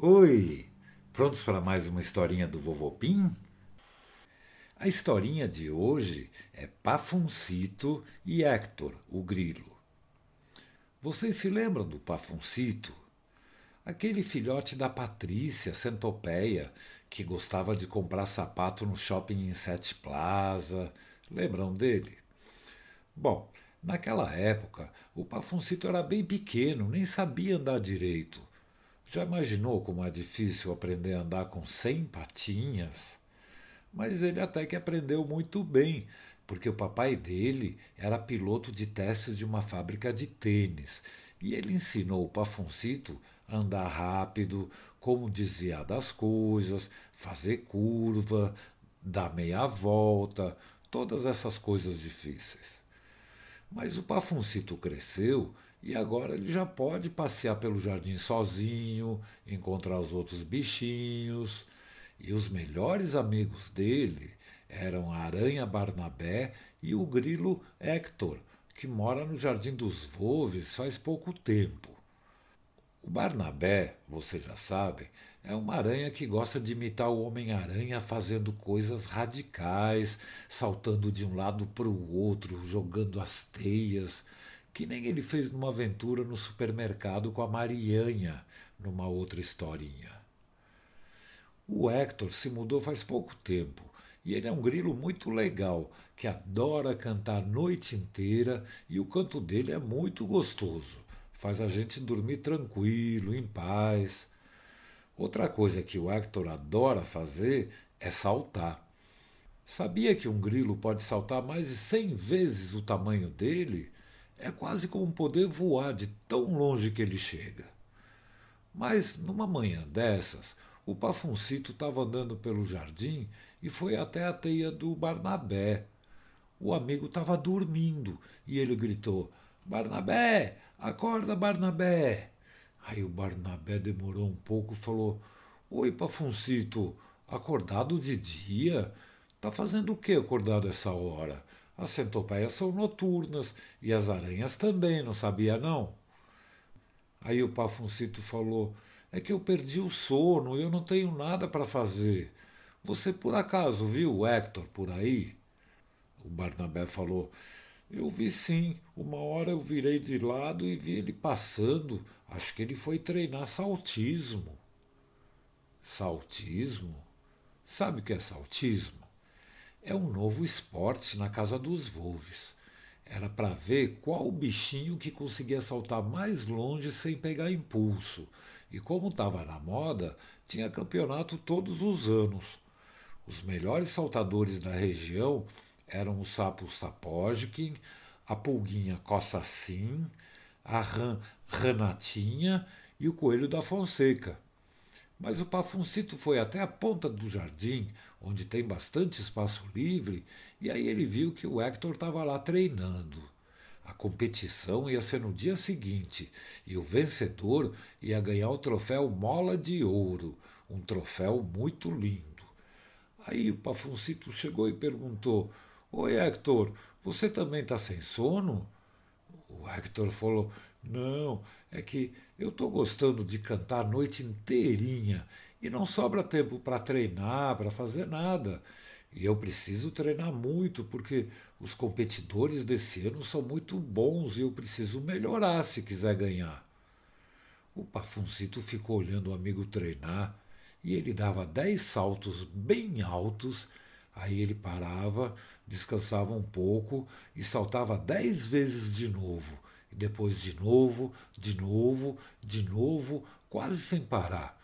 Oi! Prontos para mais uma historinha do Vovô Pim? A historinha de hoje é Pafuncito e Hector, o grilo. Vocês se lembram do Pafuncito? Aquele filhote da Patrícia, centopeia, que gostava de comprar sapato no shopping em Sete Plaza. Lembram dele? Bom, naquela época, o Pafuncito era bem pequeno, nem sabia andar direito. Já imaginou como é difícil aprender a andar com cem patinhas? Mas ele até que aprendeu muito bem, porque o papai dele era piloto de testes de uma fábrica de tênis e ele ensinou o Pafuncito a andar rápido, como desviar das coisas, fazer curva, dar meia volta, todas essas coisas difíceis. Mas o Pafuncito cresceu e agora ele já pode passear pelo jardim sozinho, encontrar os outros bichinhos. E os melhores amigos dele eram a aranha Barnabé e o grilo Hector, que mora no Jardim dos Volves faz pouco tempo. O Barnabé, vocês já sabem, é uma aranha que gosta de imitar o Homem-Aranha fazendo coisas radicais, saltando de um lado para o outro, jogando as teias que nem ele fez numa aventura no supermercado com a Marianha, numa outra historinha. O Hector se mudou faz pouco tempo e ele é um grilo muito legal, que adora cantar a noite inteira e o canto dele é muito gostoso. Faz a gente dormir tranquilo, em paz. Outra coisa que o Hector adora fazer é saltar. Sabia que um grilo pode saltar mais de cem vezes o tamanho dele? É quase como poder voar de tão longe que ele chega. Mas, numa manhã dessas, o Pafuncito estava andando pelo jardim e foi até a teia do Barnabé. O amigo estava dormindo e ele gritou: Barnabé, acorda, Barnabé! Aí o Barnabé demorou um pouco e falou: Oi, Pafuncito, acordado de dia? Tá fazendo o que acordado essa hora? As centopeias são noturnas e as aranhas também, não sabia não? Aí o Pafuncito falou: É que eu perdi o sono e eu não tenho nada para fazer. Você por acaso viu o Hector por aí? O Barnabé falou: Eu vi sim. Uma hora eu virei de lado e vi ele passando. Acho que ele foi treinar saltismo. Saltismo? Sabe o que é saltismo? É um novo esporte na casa dos Wolves. Era para ver qual bichinho que conseguia saltar mais longe sem pegar impulso. E como estava na moda, tinha campeonato todos os anos. Os melhores saltadores da região eram o sapo Sapojkin, a pulguinha Cossacim, a rã Ranatinha e o coelho da Fonseca. Mas o Pafuncito foi até a ponta do jardim, onde tem bastante espaço livre, e aí ele viu que o Hector estava lá treinando. A competição ia ser no dia seguinte, e o vencedor ia ganhar o troféu Mola de Ouro, um troféu muito lindo. Aí o Pafuncito chegou e perguntou: Oi, Hector, você também está sem sono? O Hector falou: Não, é que eu estou gostando de cantar a noite inteirinha e não sobra tempo para treinar, para fazer nada. E eu preciso treinar muito, porque os competidores desse ano são muito bons e eu preciso melhorar se quiser ganhar. O Pafuncito ficou olhando o amigo treinar e ele dava dez saltos bem altos, aí ele parava, descansava um pouco e saltava dez vezes de novo depois de novo, de novo, de novo, quase sem parar.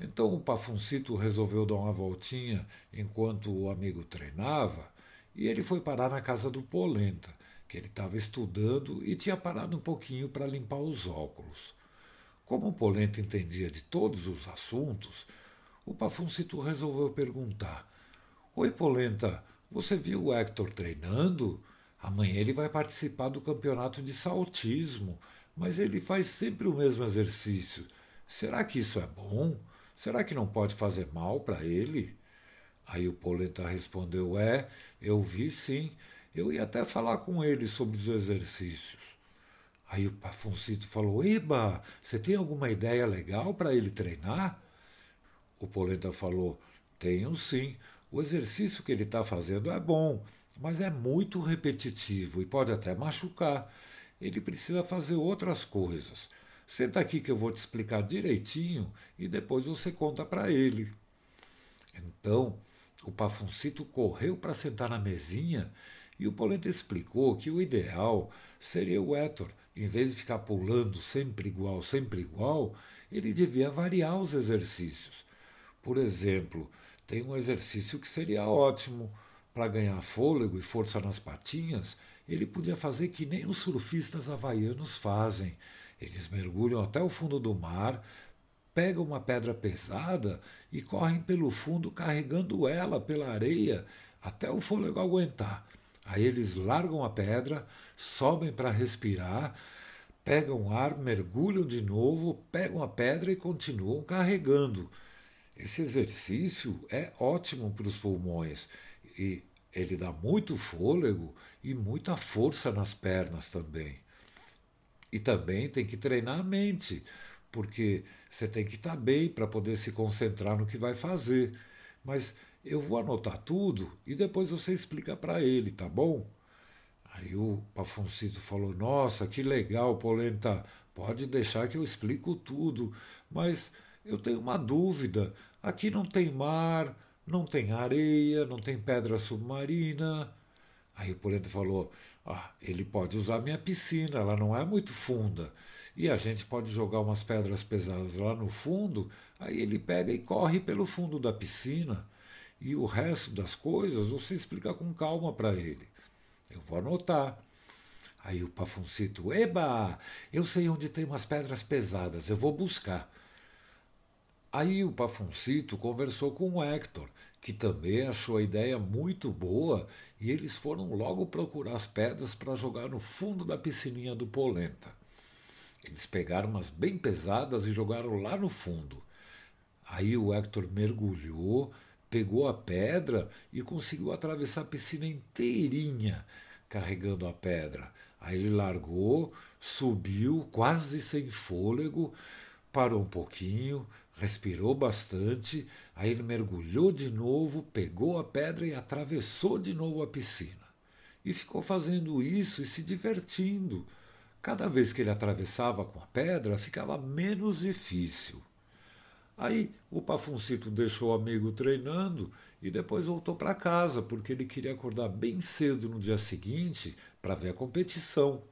Então o Pafuncito resolveu dar uma voltinha enquanto o amigo treinava e ele foi parar na casa do Polenta, que ele estava estudando e tinha parado um pouquinho para limpar os óculos. Como o Polenta entendia de todos os assuntos, o Pafuncito resolveu perguntar: Oi, Polenta, você viu o Hector treinando? Amanhã ele vai participar do campeonato de saltismo, mas ele faz sempre o mesmo exercício. Será que isso é bom? Será que não pode fazer mal para ele? Aí o Polenta respondeu: É, eu vi sim. Eu ia até falar com ele sobre os exercícios. Aí o Pafuncito falou: Eba, você tem alguma ideia legal para ele treinar? O Polenta falou: Tenho sim. O exercício que ele está fazendo é bom, mas é muito repetitivo e pode até machucar. Ele precisa fazer outras coisas. Senta aqui que eu vou te explicar direitinho e depois você conta para ele. Então, o Pafuncito correu para sentar na mesinha e o Polenta explicou que o ideal seria o Héctor, em vez de ficar pulando sempre igual, sempre igual, ele devia variar os exercícios. Por exemplo, tem um exercício que seria ótimo para ganhar fôlego e força nas patinhas. Ele podia fazer que nem os surfistas havaianos fazem. Eles mergulham até o fundo do mar, pegam uma pedra pesada e correm pelo fundo carregando ela pela areia até o fôlego aguentar. Aí eles largam a pedra, sobem para respirar, pegam ar, mergulham de novo, pegam a pedra e continuam carregando. Esse exercício é ótimo para os pulmões e ele dá muito fôlego e muita força nas pernas também. E também tem que treinar a mente, porque você tem que estar bem para poder se concentrar no que vai fazer. Mas eu vou anotar tudo e depois você explica para ele, tá bom? Aí o Pafoncito falou: Nossa, que legal, Polenta. Pode deixar que eu explico tudo, mas eu tenho uma dúvida. Aqui não tem mar, não tem areia, não tem pedra submarina. Aí o Polenta falou: Ah, ele pode usar minha piscina, ela não é muito funda. E a gente pode jogar umas pedras pesadas lá no fundo, aí ele pega e corre pelo fundo da piscina. E o resto das coisas você explica com calma para ele. Eu vou anotar. Aí o Pafuncito, eba, eu sei onde tem umas pedras pesadas, eu vou buscar. Aí o Pafuncito conversou com o Hector, que também achou a ideia muito boa, e eles foram logo procurar as pedras para jogar no fundo da piscininha do Polenta. Eles pegaram umas bem pesadas e jogaram lá no fundo. Aí o Hector mergulhou, pegou a pedra e conseguiu atravessar a piscina inteirinha carregando a pedra. Aí ele largou, subiu, quase sem fôlego, parou um pouquinho, respirou bastante, aí ele mergulhou de novo, pegou a pedra e atravessou de novo a piscina. E ficou fazendo isso e se divertindo. Cada vez que ele atravessava com a pedra, ficava menos difícil. Aí o Pafuncito deixou o amigo treinando e depois voltou para casa, porque ele queria acordar bem cedo no dia seguinte para ver a competição.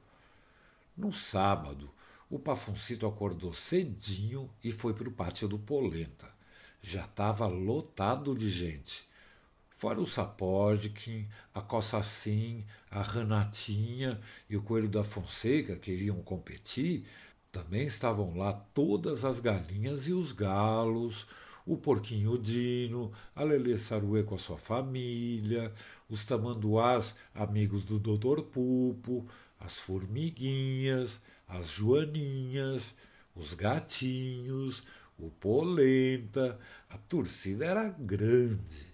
No sábado, o Pafuncito acordou cedinho e foi para o pátio do Polenta. Já estava lotado de gente. Fora o Sapodkin, a Cossacim, a Renatinha e o Coelho da Fonseca, que iriam competir, também estavam lá todas as galinhas e os galos, o porquinho Dino, a Lelê Saruê com a sua família, os tamanduás amigos do Doutor Pupo, as formiguinhas, as joaninhas, os gatinhos, o polenta, a torcida era grande.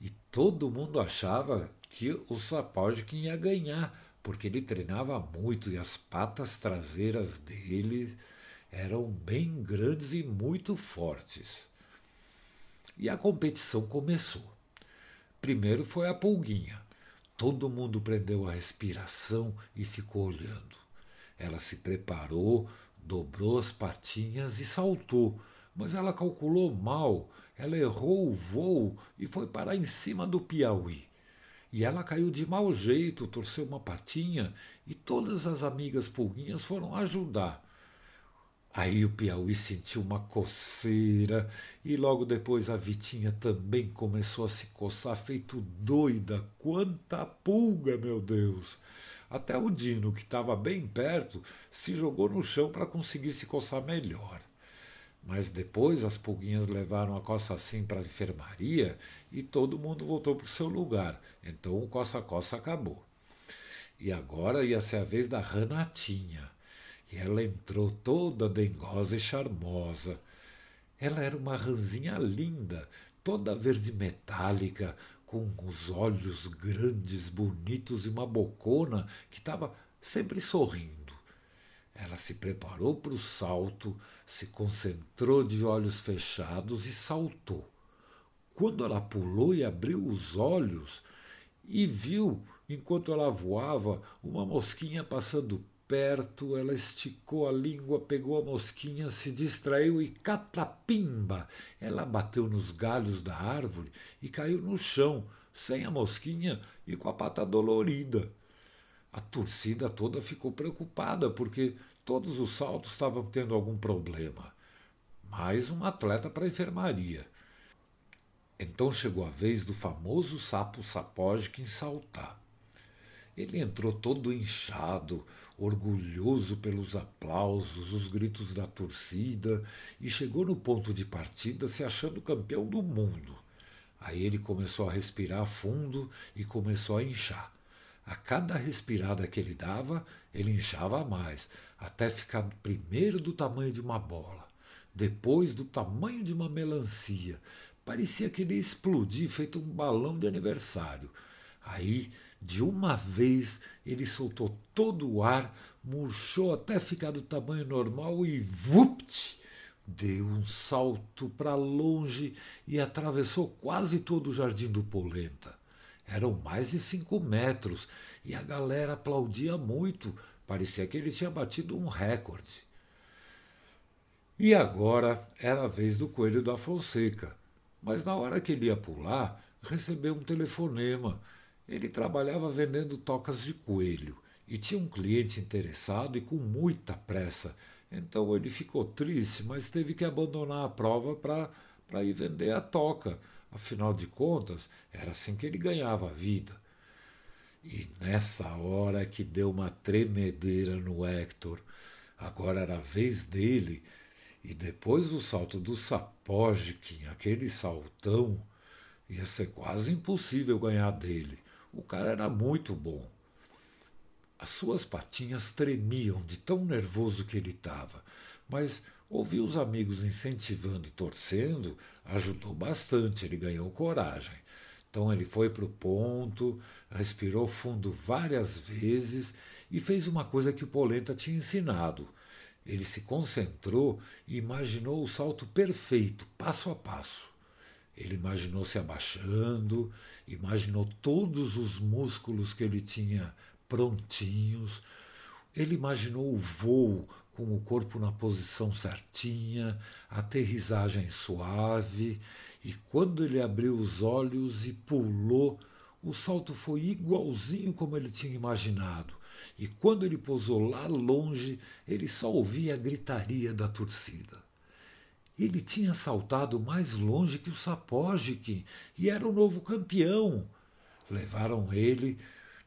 E todo mundo achava que o Sapojkin ia ganhar, porque ele treinava muito e as patas traseiras dele eram bem grandes e muito fortes. E a competição começou. Primeiro foi a pulguinha. Todo mundo prendeu a respiração e ficou olhando. Ela se preparou, dobrou as patinhas e saltou, mas ela calculou mal. Ela errou o voo e foi parar em cima do Piauí. E ela caiu de mau jeito, torceu uma patinha e todas as amigas pulguinhas foram ajudar. Aí o Piauí sentiu uma coceira e logo depois a Vitinha também começou a se coçar, feito doida. Quanta pulga, meu Deus! Até o Dino, que estava bem perto, se jogou no chão para conseguir se coçar melhor. Mas depois as pulguinhas levaram a coça assim para a enfermaria e todo mundo voltou para o seu lugar. Então o coça-coça acabou. E agora ia ser a vez da Renatinha. E ela entrou toda dengosa e charmosa. Ela era uma ranzinha linda, toda verde metálica, com os olhos grandes, bonitos e uma bocona que estava sempre sorrindo. Ela se preparou para o salto, se concentrou de olhos fechados e saltou. Quando ela pulou e abriu os olhos e viu, enquanto ela voava, uma mosquinha passando perto, ela esticou a língua, pegou a mosquinha, se distraiu e catapimba! Ela bateu nos galhos da árvore e caiu no chão, sem a mosquinha e com a pata dolorida. A torcida toda ficou preocupada porque todos os saltos estavam tendo algum problema. Mais um atleta para a enfermaria. Então chegou a vez do famoso sapo Sapojkin saltar. Ele entrou todo inchado, orgulhoso pelos aplausos, os gritos da torcida, e chegou no ponto de partida se achando campeão do mundo. Aí ele começou a respirar fundo e começou a inchar. A cada respirada que ele dava, ele inchava mais, até ficar primeiro do tamanho de uma bola, depois do tamanho de uma melancia. Parecia que ele ia explodir, feito um balão de aniversário. Aí, de uma vez, ele soltou todo o ar, murchou até ficar do tamanho normal e vupt! Deu um salto para longe e atravessou quase todo o jardim do Polenta. Eram mais de cinco metros e a galera aplaudia muito. Parecia que ele tinha batido um recorde. E agora era a vez do coelho da Fonseca. Mas na hora que ele ia pular, recebeu um telefonema. Ele trabalhava vendendo tocas de coelho e tinha um cliente interessado e com muita pressa. Então ele ficou triste, mas teve que abandonar a prova para ir vender a toca. Afinal de contas, era assim que ele ganhava a vida. E nessa hora que deu uma tremedeira no Hector, agora era a vez dele, e depois do salto do Sapojkin, aquele saltão, ia ser quase impossível ganhar dele. O cara era muito bom. As suas patinhas tremiam de tão nervoso que ele estava, mas Ouvir os amigos incentivando e torcendo ajudou bastante, ele ganhou coragem. Então ele foi para o ponto, respirou fundo várias vezes e fez uma coisa que o Polenta tinha ensinado. Ele se concentrou e imaginou o salto perfeito, passo a passo. Ele imaginou se abaixando, imaginou todos os músculos que ele tinha prontinhos. Ele imaginou o voo com o corpo na posição certinha, aterrissagem suave, e quando ele abriu os olhos e pulou, o salto foi igualzinho como ele tinha imaginado. E quando ele pousou lá longe, ele só ouvia a gritaria da torcida. Ele tinha saltado mais longe que o Sapojik e era o novo campeão. Levaram ele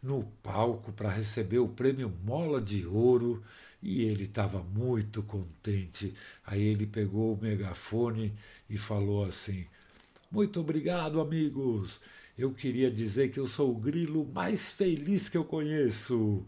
no palco para receber o prêmio Mola de Ouro e ele estava muito contente. Aí ele pegou o megafone e falou assim: Muito obrigado, amigos. Eu queria dizer que eu sou o grilo mais feliz que eu conheço.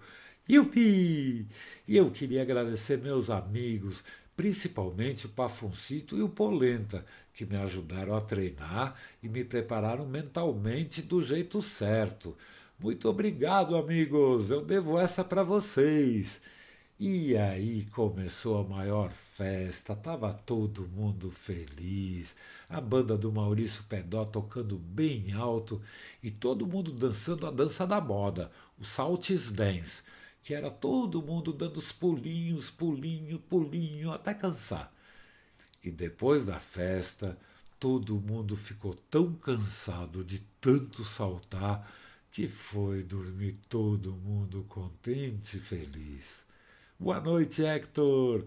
Yupi! E eu queria agradecer meus amigos, principalmente o Pafoncito e o Polenta, que me ajudaram a treinar e me prepararam mentalmente do jeito certo. Muito obrigado, amigos. Eu devo essa para vocês. E aí começou a maior festa, tava todo mundo feliz, a banda do Maurício Pedó tocando bem alto e todo mundo dançando a dança da moda, o Saltis Dance, que era todo mundo dando os pulinhos, pulinho, pulinho, até cansar. E depois da festa, todo mundo ficou tão cansado de tanto saltar que foi dormir todo mundo contente e feliz. Boa noite, Hector.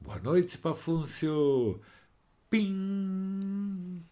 Boa noite, Pafúncio. Pim!